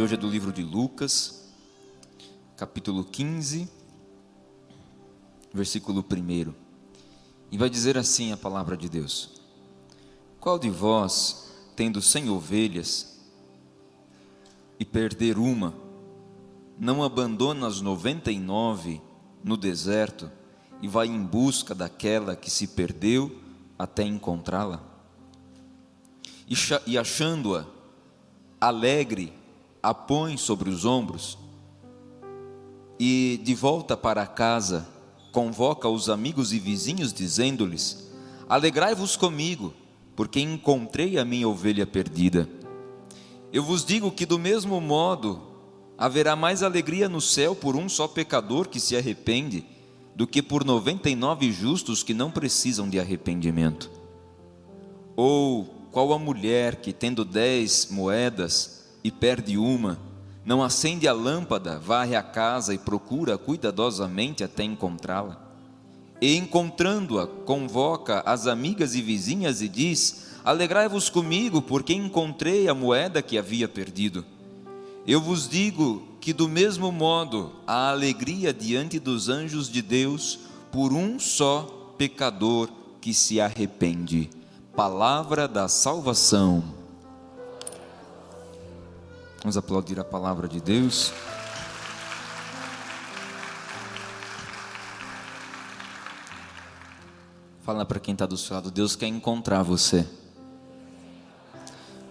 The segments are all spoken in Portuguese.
De hoje é do livro de Lucas, capítulo 15, versículo 1. E vai dizer assim a palavra de Deus: Qual de vós, tendo cem ovelhas e perder uma, não abandona as noventa e nove no deserto e vai em busca daquela que se perdeu até encontrá-la? E achando-a, alegre, a põe sobre os ombros e de volta para casa convoca os amigos e vizinhos, dizendo-lhes: Alegrai-vos comigo, porque encontrei a minha ovelha perdida. Eu vos digo que, do mesmo modo, haverá mais alegria no céu por um só pecador que se arrepende, do que por noventa e nove justos que não precisam de arrependimento. Ou qual a mulher que, tendo dez moedas e perde uma, não acende a lâmpada, varre a casa e procura cuidadosamente até encontrá-la. E encontrando-a, convoca as amigas e vizinhas e diz: Alegrai-vos comigo, porque encontrei a moeda que havia perdido. Eu vos digo que, do mesmo modo, há alegria diante dos anjos de Deus por um só pecador que se arrepende. Palavra da salvação. Vamos aplaudir a palavra de Deus. Fala para quem está do seu lado, Deus quer encontrar você.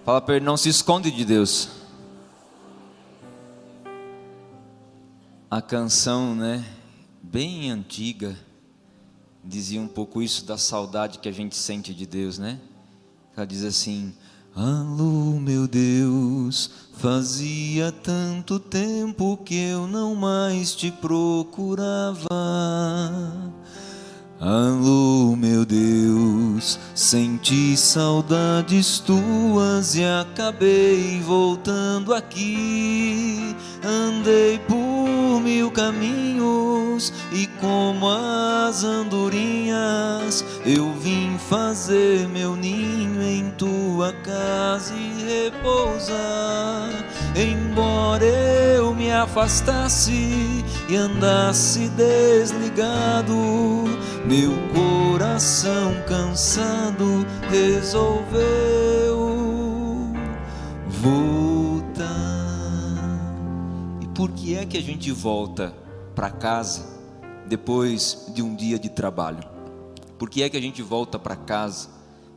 Fala para ele, não se esconde de Deus. A canção, né, bem antiga, dizia um pouco isso da saudade que a gente sente de Deus, né? Ela diz assim: Alô, meu Deus, fazia tanto tempo que eu não mais te procurava. Alô, meu Deus, senti saudades tuas e acabei voltando aqui. Andei por mil caminhos e como as andorinhas, eu vim fazer meu ninho em tua casa e repousar. Embora eu me afastasse e andasse desligado, meu coração cansado resolveu voltar. Por que é que a gente volta para casa depois de um dia de trabalho? Por que é que a gente volta para casa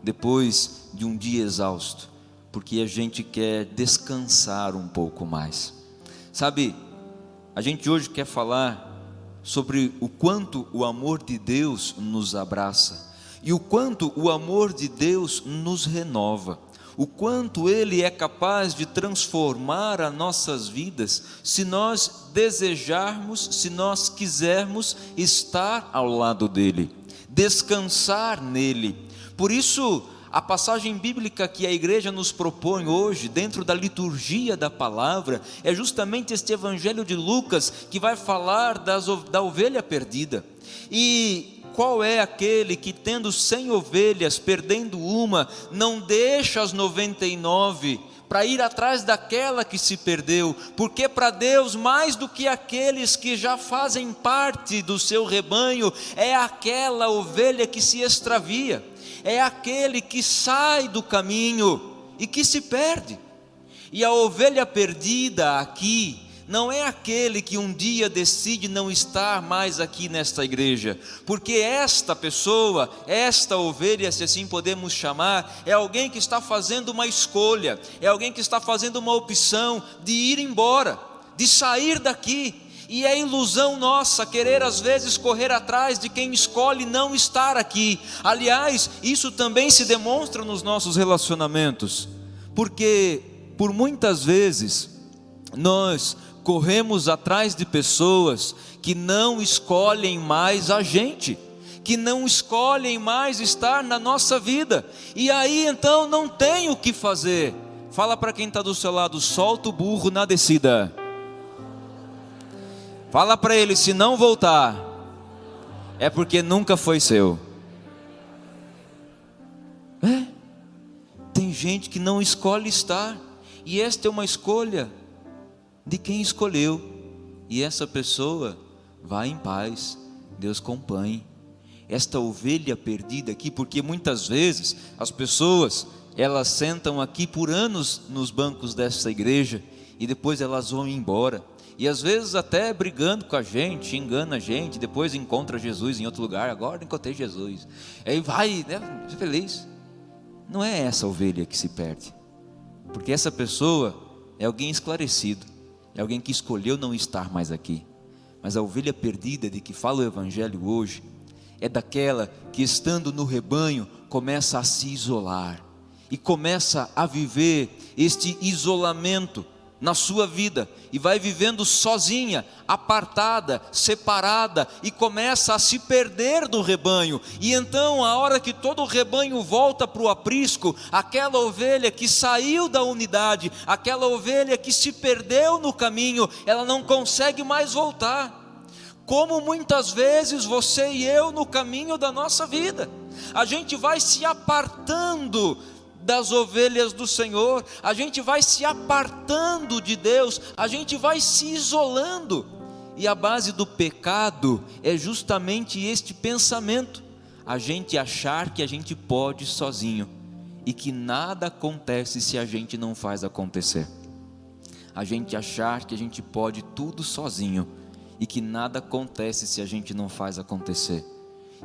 depois de um dia exausto? Porque a gente quer descansar um pouco mais. Sabe, a gente hoje quer falar sobre o quanto o amor de Deus nos abraça e o quanto o amor de Deus nos renova, o quanto Ele é capaz de transformar as nossas vidas, se nós desejarmos, se nós quisermos estar ao lado dEle, descansar nele. Por isso, a passagem bíblica que a igreja nos propõe hoje, dentro da liturgia da palavra, é justamente este evangelho de Lucas que vai falar das, da ovelha perdida. E qual é aquele que, tendo cem ovelhas, perdendo uma, não deixa as noventa e nove para ir atrás daquela que se perdeu? Porque para Deus, mais do que aqueles que já fazem parte do seu rebanho, é aquela ovelha que se extravia, é aquele que sai do caminho e que se perde. E a ovelha perdida aqui, não é aquele que um dia decide não estar mais aqui nesta igreja, porque esta pessoa, esta ovelha, se assim podemos chamar, é alguém que está fazendo uma escolha, é alguém que está fazendo uma opção de ir embora, de sair daqui. E é ilusão nossa querer às vezes correr atrás de quem escolhe não estar aqui. Aliás, isso também se demonstra nos nossos relacionamentos, porque por muitas vezes nós corremos atrás de pessoas que não escolhem mais a gente, que não escolhem mais estar na nossa vida, e aí então não tem o que fazer. Fala para quem está do seu lado, solta o burro na descida. Fala para ele, se não voltar, é porque nunca foi seu. É, tem gente que não escolhe estar, e esta é uma escolha de quem escolheu. E essa pessoa vai em paz, Deus acompanhe. Esta ovelha perdida aqui, porque muitas vezes as pessoas, elas sentam aqui por anos nos bancos dessa igreja e depois elas vão embora. E às vezes até brigando com a gente, engana a gente, depois encontra Jesus em outro lugar, agora encontrei Jesus. Aí vai, né, feliz. Não é essa ovelha que se perde. Porque essa pessoa é alguém esclarecido é alguém que escolheu não estar mais aqui. Mas a ovelha perdida de que fala o Evangelho hoje é daquela que, estando no rebanho, começa a se isolar e começa a viver este isolamento na sua vida e vai vivendo sozinha, apartada, separada e começa a se perder do rebanho. E então, a hora que todo o rebanho volta para o aprisco, aquela ovelha que saiu da unidade, aquela ovelha que se perdeu no caminho, ela não consegue mais voltar. Como muitas vezes você e eu no caminho da nossa vida, a gente vai se apartando das ovelhas do Senhor, a gente vai se apartando de Deus, a gente vai se isolando. E a base do pecado é justamente este pensamento: a gente achar que a gente pode sozinho e que nada acontece se a gente não faz acontecer. A gente achar que a gente pode tudo sozinho e que nada acontece se a gente não faz acontecer.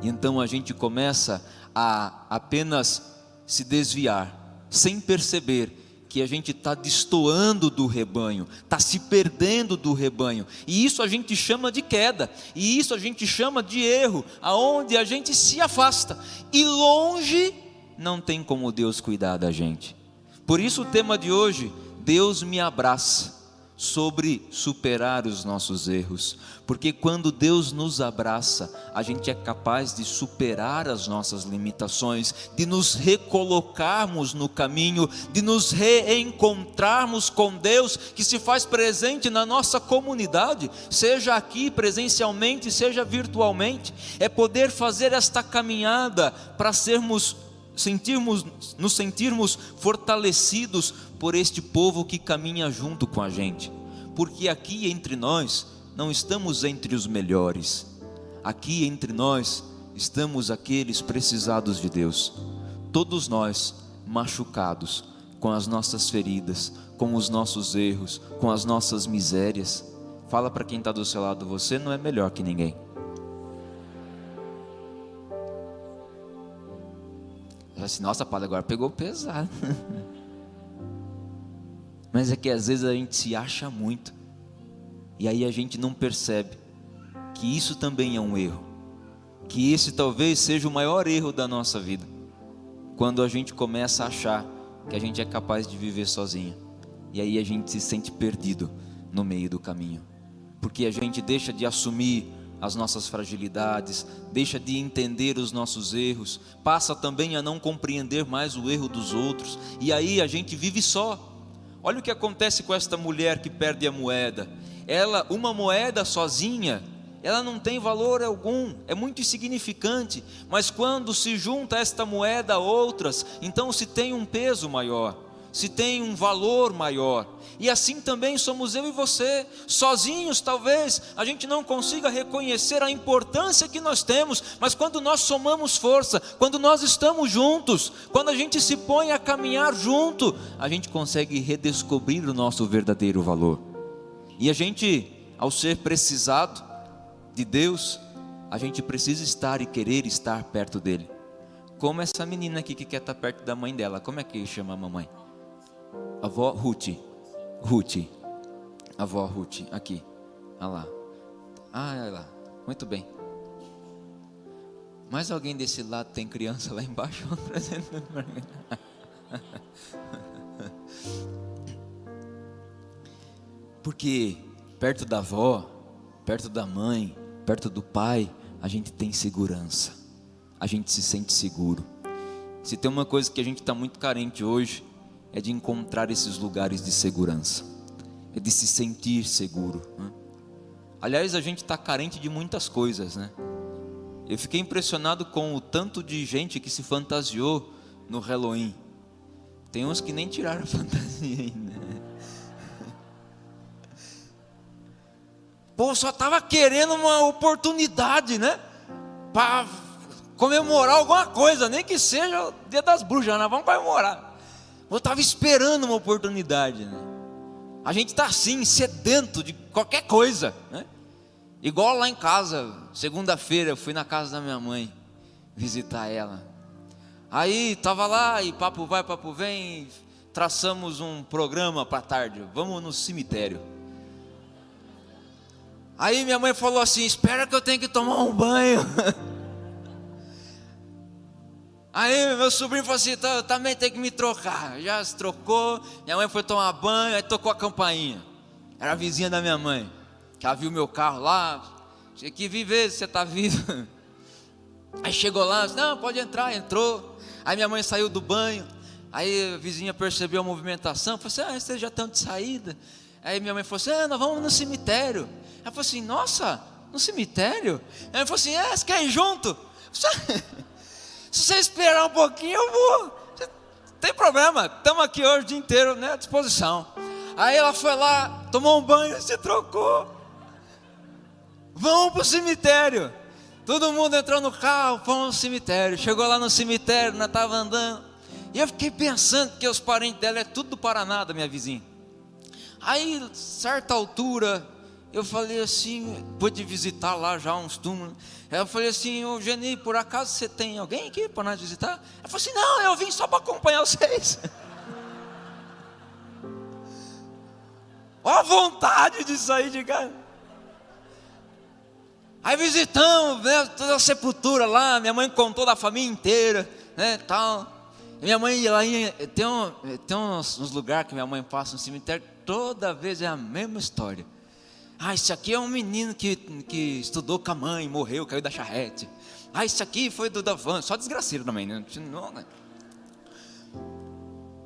E então a gente começa a apenas se desviar, sem perceber que a gente está destoando do rebanho, está se perdendo do rebanho, e isso a gente chama de queda, e isso a gente chama de erro, aonde a gente se afasta, e longe não tem como Deus cuidar da gente. Por isso o tema de hoje, Deus me abraça sobre superar os nossos erros, porque quando Deus nos abraça, a gente é capaz de superar as nossas limitações, de nos recolocarmos no caminho, de nos reencontrarmos com Deus que se faz presente na nossa comunidade, seja aqui presencialmente, seja virtualmente, é poder fazer esta caminhada para sermos sentirmos, nos sentirmos fortalecidos por este povo que caminha junto com a gente, porque aqui entre nós não estamos entre os melhores, aqui entre nós estamos aqueles precisados de Deus, todos nós machucados com as nossas feridas, com os nossos erros, com as nossas misérias. Fala para quem está do seu lado, você não é melhor que ninguém. Assim, nossa, Paulo, agora pegou pesado. Mas é que às vezes a gente se acha muito. E aí a gente não percebe que isso também é um erro. Que esse talvez seja o maior erro da nossa vida. Quando a gente começa a achar que a gente é capaz de viver sozinho. E aí a gente se sente perdido no meio do caminho. Porque a gente deixa de assumir as nossas fragilidades, deixa de entender os nossos erros, passa também a não compreender mais o erro dos outros, e aí a gente vive só. Olha o que acontece com esta mulher que perde a moeda. Ela, uma moeda sozinha, ela não tem valor algum, é muito insignificante, mas quando se junta esta moeda a outras, então se tem um peso maior, se tem um valor maior. E assim também somos eu e você, sozinhos talvez a gente não consiga reconhecer a importância que nós temos, mas quando nós somamos força, quando nós estamos juntos, quando a gente se põe a caminhar junto, a gente consegue redescobrir o nosso verdadeiro valor. E a gente, ao ser precisado de Deus, a gente precisa estar e querer estar perto dele. Como essa menina aqui que quer estar perto da mãe dela, como é que chama a mamãe? Avó Ruth. Ruth. Avó Ruth, aqui. Lá. Ah, olha lá. Muito bem. Mais alguém desse lado tem criança lá embaixo? Porque perto da avó, perto da mãe, perto do pai, a gente tem segurança. A gente se sente seguro. Se tem uma coisa que a gente está muito carente hoje, é de encontrar esses lugares de segurança, é de se sentir seguro. Né? Aliás, a gente está carente de muitas coisas, né? Eu fiquei impressionado com o tanto de gente que se fantasiou no Halloween. Tem uns que nem tiraram a fantasia ainda. Pô, só estava querendo uma oportunidade, né? Para comemorar alguma coisa, nem que seja o dia das bruxas, nós né? vamos comemorar. Eu estava esperando uma oportunidade, né? A gente está assim, sedento de qualquer coisa, né? Igual lá em casa, segunda-feira eu fui na casa da minha mãe visitar ela. Aí estava lá e papo vai, papo vem, traçamos um programa para tarde. Vamos no cemitério. Aí minha mãe falou assim: Espera que eu tenho que tomar um banho. Aí meu sobrinho falou assim: tá, eu também tenho que me trocar. Já se trocou. Minha mãe foi tomar banho, aí tocou a campainha. Era a vizinha da minha mãe. Que ela viu meu carro lá. Tinha que viver você está vivo. Aí chegou lá, disse, não, pode entrar, entrou. Aí minha mãe saiu do banho. Aí a vizinha percebeu a movimentação, falou assim: ah, vocês já estão de saída. Aí minha mãe falou assim: ah, nós vamos no cemitério. Ela falou assim: Nossa, no cemitério? Ela falou assim: É, você quer ir junto? Se você esperar um pouquinho, eu vou. Tem problema, estamos aqui hoje o dia inteiro né, à disposição. Aí ela foi lá, tomou um banho, se trocou. Vamos para o cemitério. Todo mundo entrou no carro, fomos no cemitério. Chegou lá no cemitério, nós estava andando. E eu fiquei pensando que os parentes dela é tudo do Paraná, da minha vizinha. Aí, certa altura, eu falei assim, pude visitar lá já uns túmulos. Eu falei assim, ô Geni, por acaso você tem alguém aqui para nós visitar? Ela falou assim, não, eu vim só para acompanhar vocês. Olha a vontade de sair de casa. Aí visitamos, né, toda a sepultura lá, minha mãe contou da família inteira, né, tal. Minha mãe lá tem, um, tem uns, uns lugares que minha mãe passa no cemitério, toda vez é a mesma história. Ah, esse aqui é um menino que, que estudou com a mãe, morreu, caiu da charrete. Ah, esse aqui foi do Davan, só desgraceiro também, né? Não, né?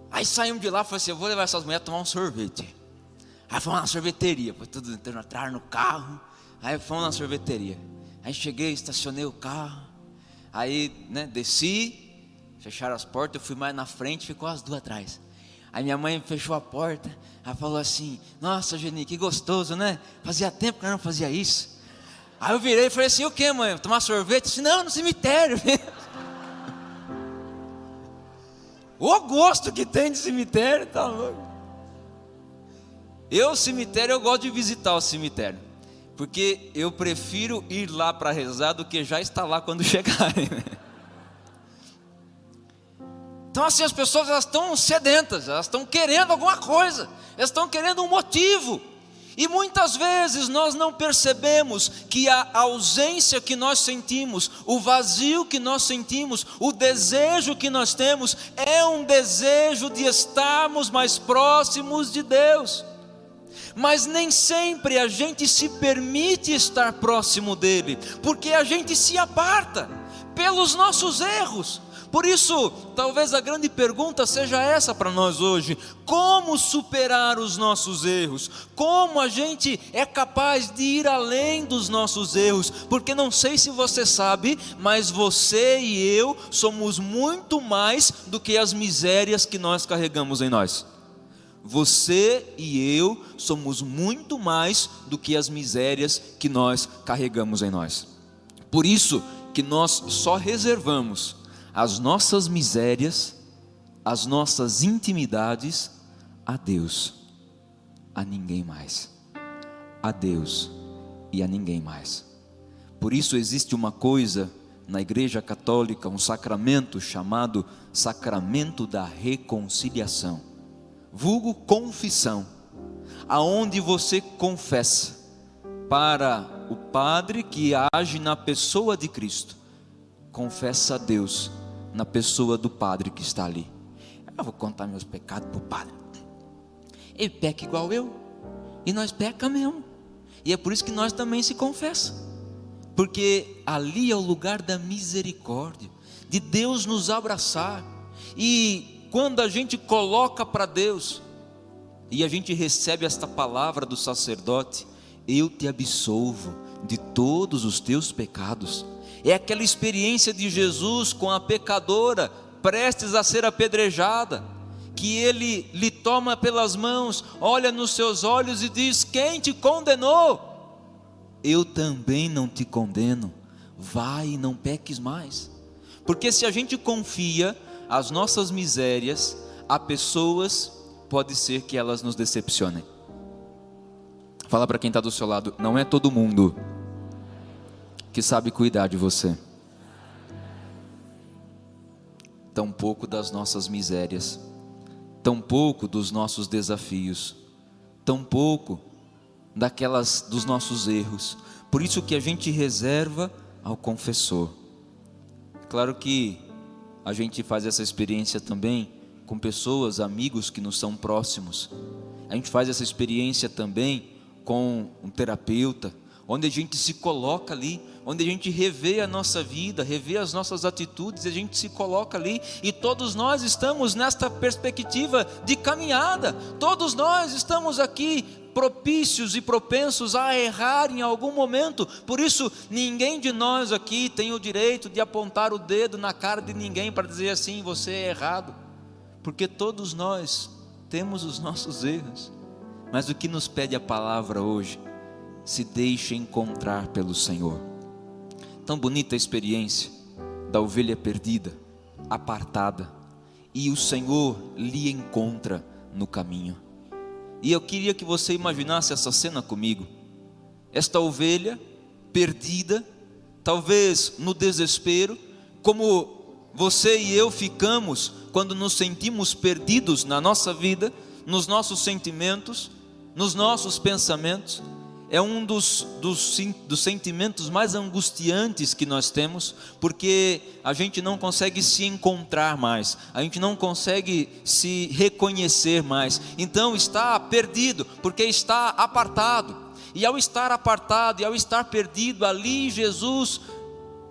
Aí saímos de lá, falei assim, eu vou levar essas mulheres a tomar um sorvete. Aí fomos na sorveteria, foi tudo entrar no carro. Aí fomos na sorveteria. Aí cheguei, estacionei o carro. Aí, né, desci, fecharam as portas, eu fui mais na frente, ficou as duas atrás. Aí minha mãe fechou a porta, ela falou assim: Nossa, Geni, que gostoso, né? Fazia tempo que eu não fazia isso. Aí eu virei e falei assim: O que, mãe? Tomar sorvete? Disse, não, no cemitério. o gosto que tem de cemitério, tá louco. Eu, cemitério, eu gosto de visitar o cemitério. Porque eu prefiro ir lá para rezar do que já estar lá quando chegarem. Então assim as pessoas elas estão sedentas, elas estão querendo alguma coisa, elas estão querendo um motivo. E muitas vezes nós não percebemos que a ausência que nós sentimos, o vazio que nós sentimos, o desejo que nós temos é um desejo de estarmos mais próximos de Deus. Mas nem sempre a gente se permite estar próximo dele, porque a gente se aparta pelos nossos erros Por isso, talvez a grande pergunta seja essa para nós hoje: como superar os nossos erros? Como a gente é capaz de ir além dos nossos erros? Porque não sei se você sabe, mas você e eu somos muito mais do que as misérias que nós carregamos em nós. Você e eu somos muito mais do que as misérias que nós carregamos em nós. Por isso que nós só reservamos as nossas misérias, as nossas intimidades a Deus, a ninguém mais. A Deus e a ninguém mais. Por isso existe uma coisa na Igreja Católica, um sacramento chamado Sacramento da Reconciliação vulgo confissão, aonde você confessa para o Padre que age na pessoa de Cristo, confessa a Deus na pessoa do Padre que está ali. Eu vou contar meus pecados para o Padre. Ele peca igual eu, e nós peca mesmo. E é por isso que nós também se confessa, porque ali é o lugar da misericórdia, de Deus nos abraçar. E quando a gente coloca para Deus e a gente recebe esta palavra do sacerdote, eu te absolvo de todos os teus pecados. É aquela experiência de Jesus com a pecadora, prestes a ser apedrejada, que ele lhe toma pelas mãos, olha nos seus olhos e diz: Quem te condenou? Eu também não te condeno, vai e não peques mais. Porque se a gente confia as nossas misérias a pessoas, pode ser que elas nos decepcionem. Fala para quem está do seu lado, não é todo mundo que sabe cuidar de você. Tão pouco das nossas misérias, tão pouco dos nossos desafios, tão pouco daquelas dos nossos erros. Por isso que a gente reserva ao confessor. Claro que a gente faz essa experiência também com pessoas, amigos que nos são próximos. A gente faz essa experiência também com um terapeuta, onde a gente se coloca ali, onde a gente revê a nossa vida, revê as nossas atitudes, a gente se coloca ali, e todos nós estamos nesta perspectiva de caminhada, todos nós estamos aqui propícios e propensos a errar em algum momento. Por isso, ninguém de nós aqui tem o direito de apontar o dedo na cara de ninguém para dizer assim: você é errado, porque todos nós temos os nossos erros. Mas o que nos pede a palavra hoje? Se deixe encontrar pelo Senhor. Tão bonita a experiência da ovelha perdida, apartada, e o Senhor lhe encontra no caminho. E eu queria que você imaginasse essa cena comigo. Esta ovelha perdida, talvez no desespero, como você e eu ficamos quando nos sentimos perdidos na nossa vida, nos nossos sentimentos, nos nossos pensamentos é um dos, dos, dos, sentimentos mais angustiantes que nós temos, porque a gente não consegue se encontrar mais, a gente não consegue se reconhecer mais, então está perdido, porque está apartado, e ao estar apartado e ao estar perdido, ali Jesus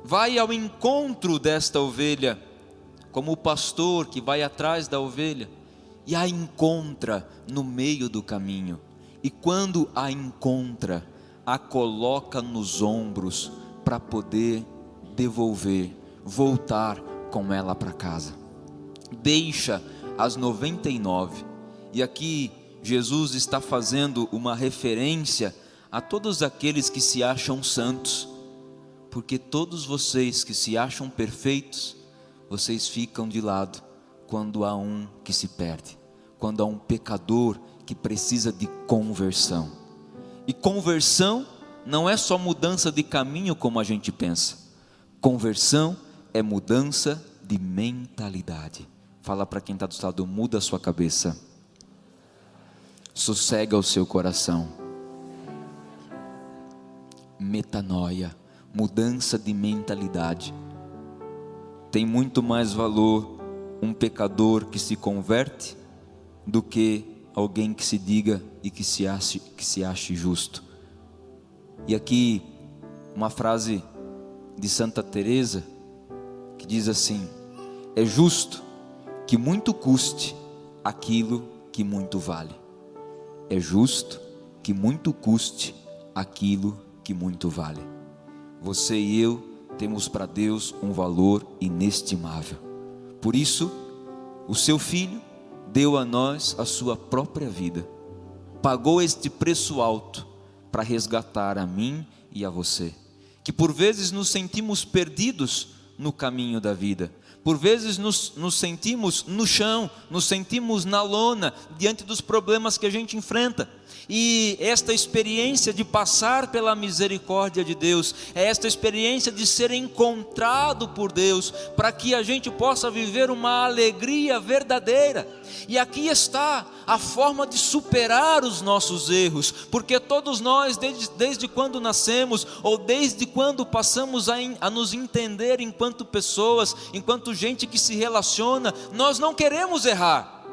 vai ao encontro desta ovelha, como o pastor que vai atrás da ovelha, e a encontra no meio do caminho e quando a encontra, a coloca nos ombros para poder devolver, voltar com ela para casa. Deixa as 99. E aqui Jesus está fazendo uma referência a todos aqueles que se acham santos, porque todos vocês que se acham perfeitos, vocês ficam de lado quando há um que se perde, quando há um pecador que precisa de conversão. E conversão não é só mudança de caminho como a gente pensa. Conversão é mudança de mentalidade. Fala para quem está do lado, muda a sua cabeça. Sossega o seu coração. Metanoia, mudança de mentalidade. Tem muito mais valor um pecador que se converte do que alguém que se diga e que se ache, que se ache justo. E aqui uma frase de Santa Teresa que diz assim: É justo que muito custe aquilo que muito vale. É justo que muito custe aquilo que muito vale. Você e eu temos para Deus um valor inestimável. Por isso, o seu filho deu a nós a sua própria vida, pagou este preço alto para resgatar a mim e a você, que por vezes nos sentimos perdidos no caminho da vida, por vezes nos, nos, sentimos no chão, nos sentimos na lona, diante dos problemas que a gente enfrenta. E esta experiência de passar pela misericórdia de Deus, é esta experiência de ser encontrado por Deus, para que a gente possa viver uma alegria verdadeira. E aqui está a forma de superar os nossos erros, porque todos nós, desde, desde quando nascemos, ou desde quando passamos a, a nos entender enquanto pessoas, enquanto gente que se relaciona, nós não queremos errar.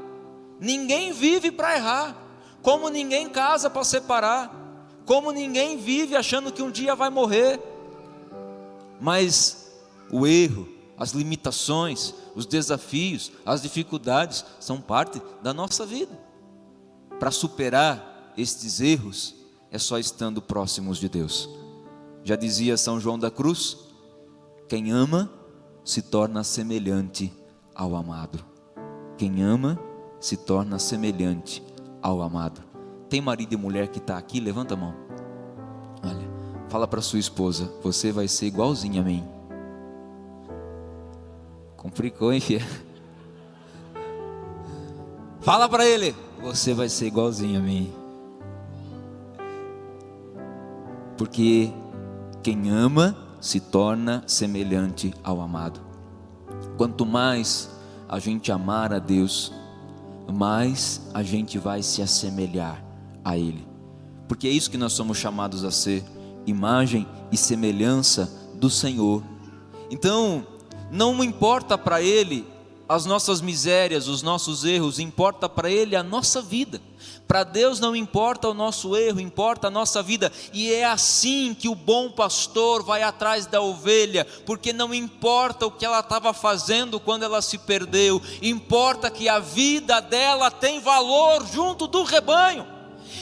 Ninguém vive para errar, como ninguém casa para separar, como ninguém vive achando que um dia vai morrer. Mas o erro, as limitações, os desafios, as dificuldades são parte da nossa vida. Para superar estes erros, é só estando próximos de Deus. Já dizia São João da Cruz: quem ama se torna semelhante ao amado. Quem ama se torna semelhante ao amado. Tem marido e mulher que está aqui? Levanta a mão. Olha, fala para sua esposa: você vai ser igualzinho a mim. Complicou, hein, filha? Fala para ele: você vai ser igualzinho a mim. Porque quem ama se torna semelhante ao amado. Quanto mais a gente amar a Deus, mais a gente vai se assemelhar a Ele. Porque é isso que nós somos chamados a ser: imagem e semelhança do Senhor. Então, não importa para Ele as nossas misérias, os nossos erros, importa para Ele a nossa vida. Para Deus não importa o nosso erro, importa a nossa vida, e é assim que o bom pastor vai atrás da ovelha, porque não importa o que ela estava fazendo quando ela se perdeu, importa que a vida dela tem valor junto do rebanho.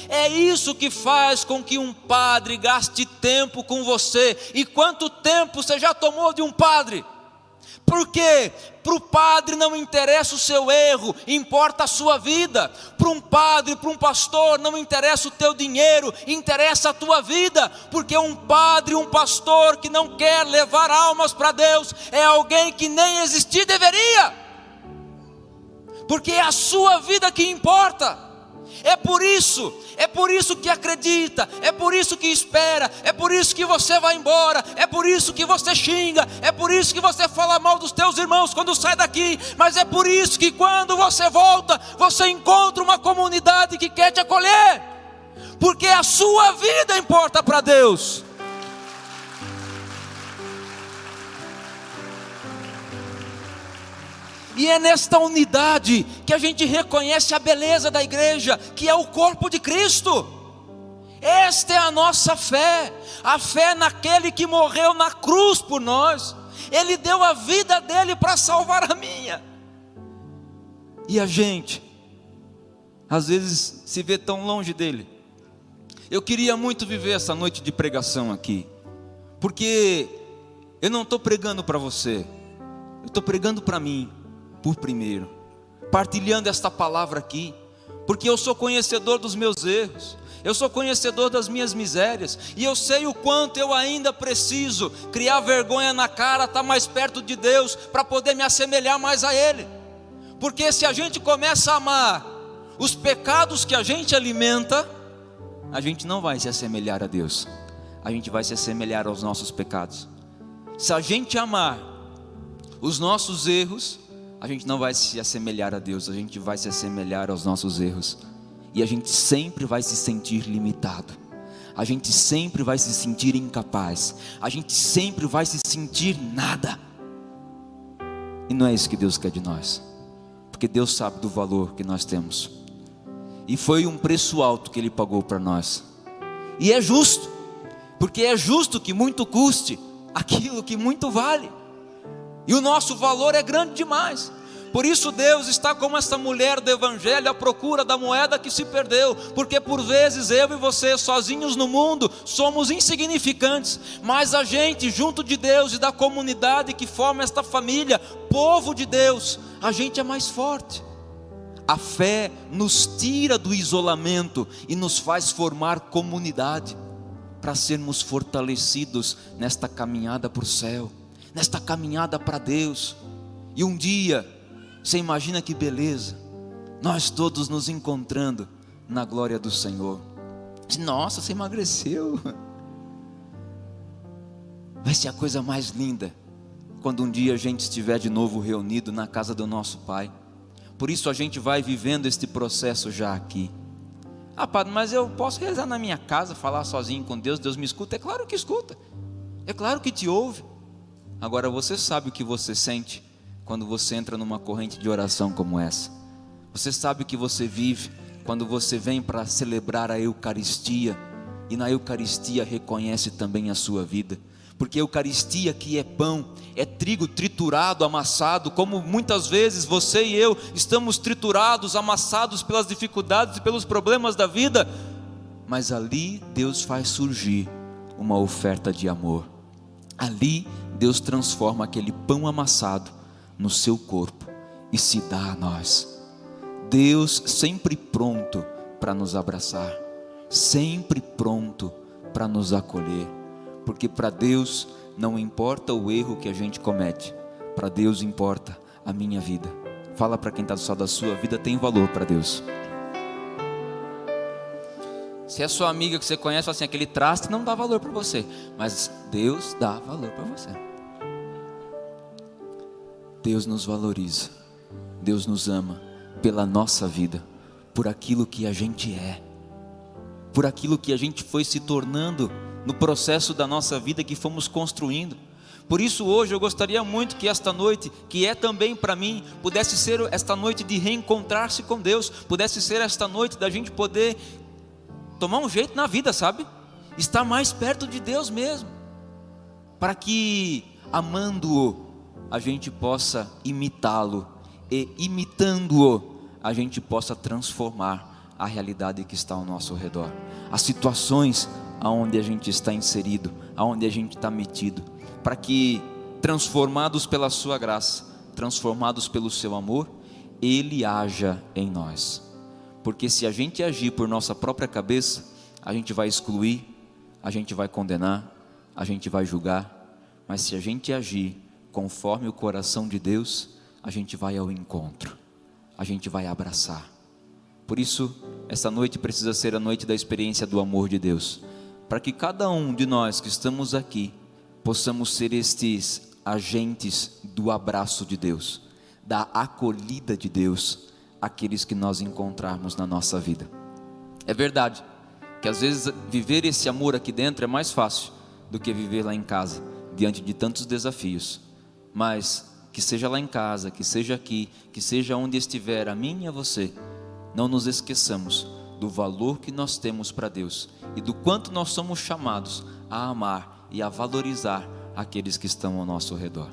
É isso que faz com que um padre gaste tempo com você. E quanto tempo você já tomou de um padre? Porque para o padre não interessa o seu erro, importa a sua vida. Para um padre, para um pastor, não interessa o teu dinheiro, interessa a tua vida. Porque um padre, um pastor que não quer levar almas para Deus, é alguém que nem existir deveria. Porque é a sua vida que importa. É por isso é por isso que acredita, é por isso que espera, é por isso que você vai embora, é por isso que você xinga, é por isso que você fala mal dos teus irmãos quando sai daqui, mas é por isso que quando você volta, você encontra uma comunidade que quer te acolher, porque a sua vida importa para Deus. E é nesta unidade que a gente reconhece a beleza da igreja, que é o corpo de Cristo. Esta é a nossa fé, a fé naquele que morreu na cruz por nós. Ele deu a vida dele para salvar a minha. E a gente, às vezes, se vê tão longe dele. Eu queria muito viver essa noite de pregação aqui, porque eu não estou pregando para você, eu estou pregando para mim por primeiro, partilhando esta palavra aqui, porque eu sou conhecedor dos meus erros, eu sou conhecedor das minhas misérias, e eu sei o quanto eu ainda preciso criar vergonha na cara, estar tá mais perto de Deus, para poder me assemelhar mais a Ele, porque se a gente começa a amar os pecados que a gente alimenta, a gente não vai se assemelhar a Deus, a gente vai se assemelhar aos nossos pecados. Se a gente amar os nossos erros, a gente não vai se assemelhar a Deus, a gente vai se assemelhar aos nossos erros. E a gente sempre vai se sentir limitado. A gente sempre vai se sentir incapaz. A gente sempre vai se sentir nada. E não é isso que Deus quer de nós. Porque Deus sabe do valor que nós temos. E foi um preço alto que Ele pagou para nós. E é justo. Porque é justo que muito custe aquilo que muito vale. E o nosso valor é grande demais. Por isso Deus está como essa mulher do evangelho à procura da moeda que se perdeu, porque por vezes eu e você sozinhos no mundo somos insignificantes, mas a gente junto de Deus e da comunidade que forma esta família, povo de Deus, a gente é mais forte. A fé nos tira do isolamento e nos faz formar comunidade para sermos fortalecidos nesta caminhada para o céu, nesta caminhada para Deus. E um dia, você imagina que beleza, nós todos nos encontrando na glória do Senhor. Nossa, você emagreceu. Vai ser a coisa mais linda quando um dia a gente estiver de novo reunido na casa do nosso Pai. Por isso a gente vai vivendo este processo já aqui. Ah, padre, mas eu posso rezar na minha casa, falar sozinho com Deus, Deus me escuta? É claro que escuta, é claro que te ouve. Agora você sabe o que você sente quando você entra numa corrente de oração como essa. Você sabe que você vive quando você vem para celebrar a Eucaristia e na Eucaristia reconhece também a sua vida porque a Eucaristia que é pão, é trigo triturado, amassado, como muitas vezes você e eu estamos triturados, amassados pelas dificuldades e pelos problemas da vida, mas ali Deus faz surgir uma oferta de amor. Ali Deus transforma aquele pão amassado no seu corpo e se dá a nós. Deus sempre pronto para nos abraçar, sempre pronto para nos acolher porque para Deus não importa o erro que a gente comete, para Deus importa a minha vida. Fala para quem está do lado da sua vida, tem valor para Deus. Se é sua amiga que você conhece, assim, aquele traste não dá valor para você, mas Deus dá valor para você. Deus nos valoriza, Deus nos ama pela nossa vida, por aquilo que a gente é, por aquilo que a gente foi se tornando no processo da nossa vida que fomos construindo. Por isso, hoje eu gostaria muito que esta noite, que é também para mim, pudesse ser esta noite de reencontrar-se com Deus, pudesse ser esta noite da gente poder tomar um jeito na vida, sabe? Estar mais perto de Deus mesmo, para que, amando-o, a gente possa imitá-lo, e imitando-o, a gente possa transformar a realidade que está ao nosso redor, as situações aonde a gente está inserido, aonde a gente está metido, para que transformados pela sua graça, transformados pelo seu amor, ele haja em nós. Porque se a gente agir por nossa própria cabeça, a gente vai excluir, a gente vai condenar, a gente vai julgar, mas se a gente agir conforme o coração de Deus, a gente vai ao encontro, a gente vai abraçar. Por isso, essa noite precisa ser a noite da experiência do amor de Deus para que cada um de nós que estamos aqui possamos ser estes agentes do abraço de Deus, da acolhida de Deus àqueles que nós encontrarmos na nossa vida. É verdade que às vezes viver esse amor aqui dentro é mais fácil do que viver lá em casa, diante de tantos desafios. Mas que seja lá em casa, que seja aqui, que seja onde estiver, a mim e a você, não nos esqueçamos do valor que nós temos para Deus e do quanto nós somos chamados a amar e a valorizar aqueles que estão ao nosso redor.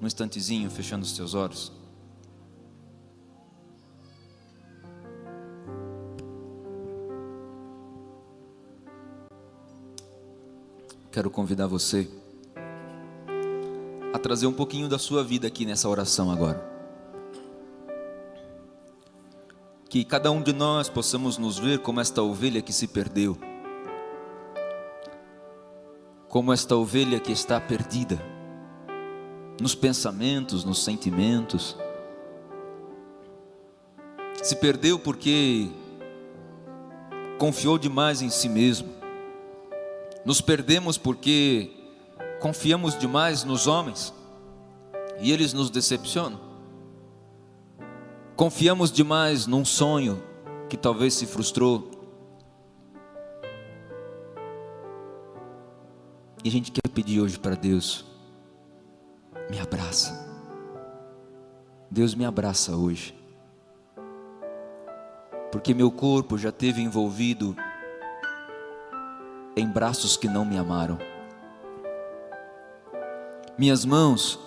Um instantezinho, fechando os teus olhos. Quero convidar você trazer um pouquinho da sua vida aqui nessa oração agora. que cada um de nós possamos nos ver como esta ovelha que se perdeu, como esta ovelha que está perdida, nos pensamentos, nos sentimentos, se perdeu porque confiou demais em si mesmo, nos perdemos porque confiamos demais nos homens e eles nos decepcionam. Confiamos demais num sonho que talvez se frustrou. E a gente quer pedir hoje para Deus, me abraça. Deus me abraça hoje. Porque meu corpo já teve envolvido em braços que não me amaram. Minhas mãos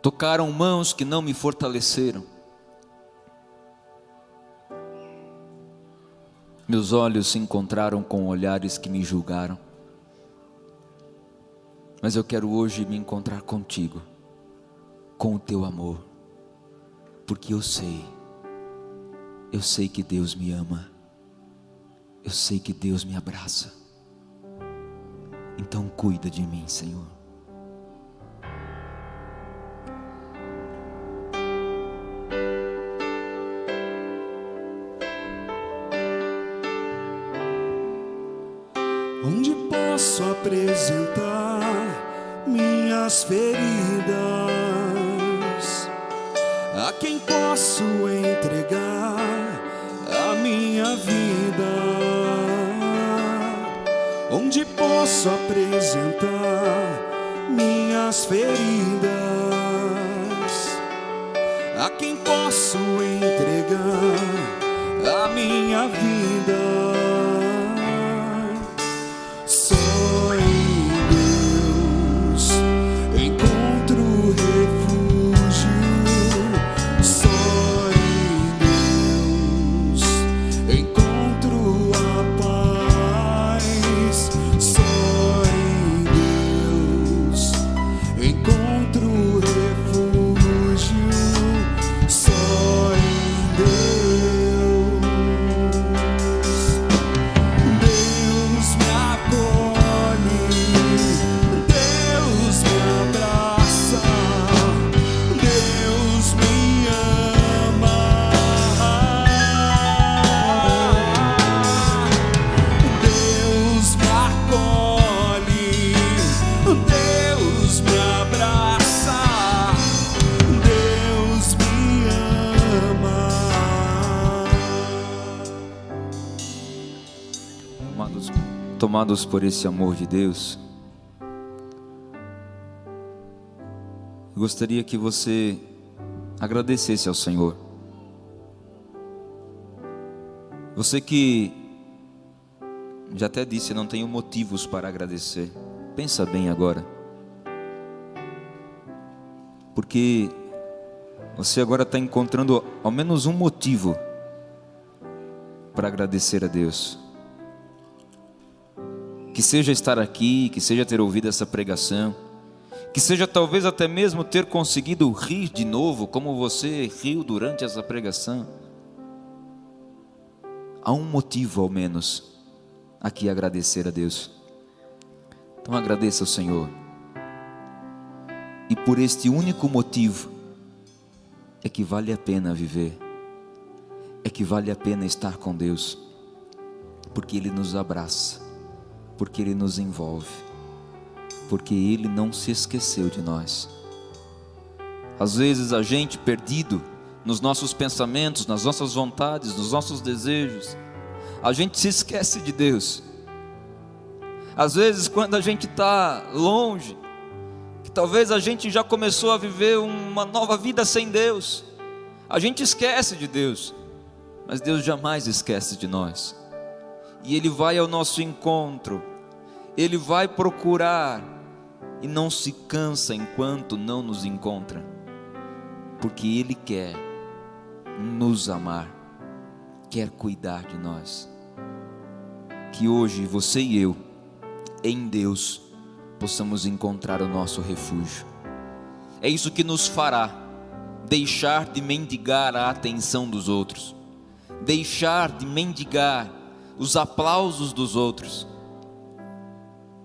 tocaram mãos que não me fortaleceram. Meus olhos se encontraram com olhares que me julgaram. Mas eu quero hoje me encontrar contigo, com o teu amor, porque eu sei, eu sei que Deus me ama, eu sei que Deus me abraça. Então cuida de mim, Senhor. Apresentar minhas feridas? A quem posso entregar a minha vida? Onde posso apresentar minhas feridas? A quem posso entregar a minha vida? Tomados por esse amor de Deus, gostaria que você agradecesse ao Senhor. Você que já até disse, não tenho motivos para agradecer. Pensa bem agora. Porque você agora está encontrando ao menos um motivo para agradecer a Deus que seja estar aqui, que seja ter ouvido essa pregação, que seja talvez até mesmo ter conseguido rir de novo, como você riu durante essa pregação. Há um motivo ao menos aqui agradecer a Deus. Então agradeça ao Senhor. E por este único motivo é que vale a pena viver. É que vale a pena estar com Deus. Porque ele nos abraça porque Ele nos envolve, porque Ele não se esqueceu de nós. Às vezes a gente perdido nos nossos pensamentos, nas nossas vontades, nos nossos desejos, a gente se esquece de Deus. Às vezes, quando a gente está longe, que talvez a gente já começou a viver uma nova vida sem Deus, a gente esquece de Deus, mas Deus jamais esquece de nós e Ele vai ao nosso encontro, Ele vai procurar e não se cansa enquanto não nos encontra, porque Ele quer nos amar, quer cuidar de nós. Que hoje você e eu, em Deus, possamos encontrar o nosso refúgio. É isso que nos fará deixar de mendigar a atenção dos outros, deixar de mendigar os aplausos dos outros,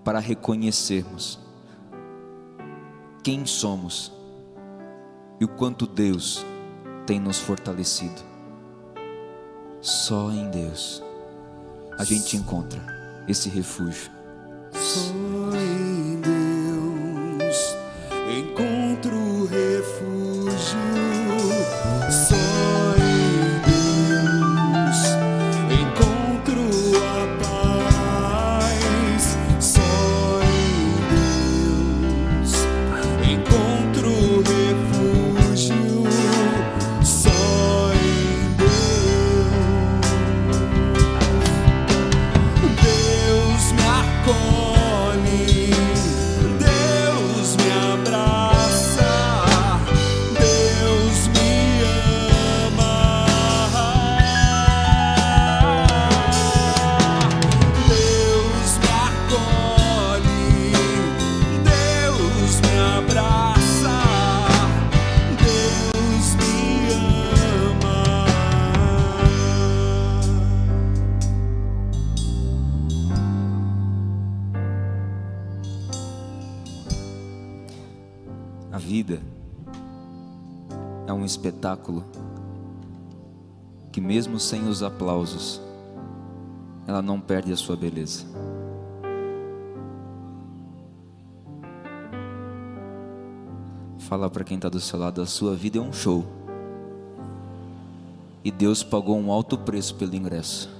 para reconhecermos quem somos e o quanto Deus tem nos fortalecido. Só em Deus a gente encontra esse refúgio. Só em Deus encontro refúgio. Espetáculo que, mesmo sem os aplausos, ela não perde a sua beleza. Fala para quem está do seu lado: a sua vida é um show. E Deus pagou um alto preço pelo ingresso.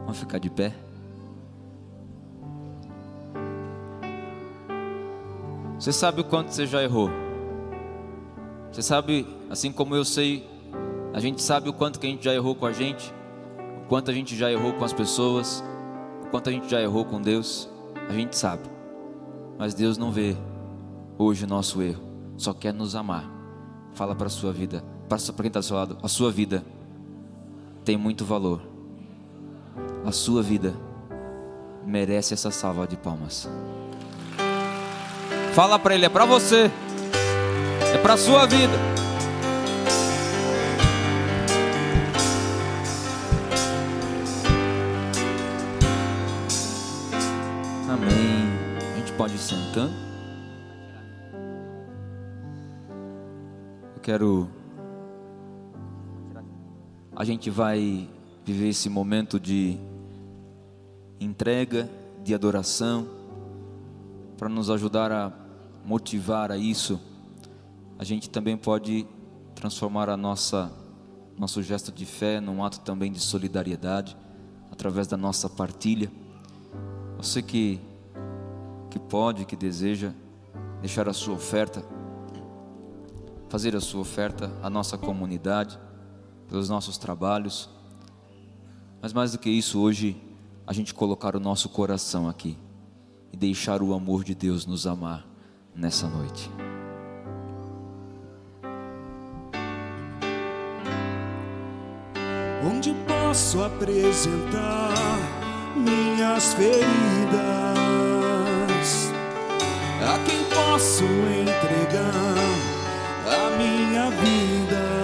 Vamos ficar de pé? Você sabe o quanto você já errou. Você sabe, assim como eu sei, a gente sabe o quanto que a gente já errou com a gente, o quanto a gente já errou com as pessoas, o quanto a gente já errou com Deus. A gente sabe. Mas Deus não vê hoje o nosso erro, só quer nos amar. Fala para a sua vida, para quem está do seu lado, a sua vida tem muito valor. A sua vida merece essa salva de palmas. Fala para ele, é para você. É para sua vida. Amém. A gente pode ir sentando. Eu quero a gente vai viver esse momento de entrega, de adoração, para nos ajudar a motivar a isso. A gente também pode transformar a nossa nosso gesto de fé num ato também de solidariedade através da nossa partilha. Você que que pode, que deseja deixar a sua oferta, fazer a sua oferta à nossa comunidade, pelos nossos trabalhos. Mas mais do que isso, hoje a gente colocar o nosso coração aqui e deixar o amor de Deus nos amar nessa noite. Onde posso apresentar minhas feridas? A quem posso entregar a minha vida?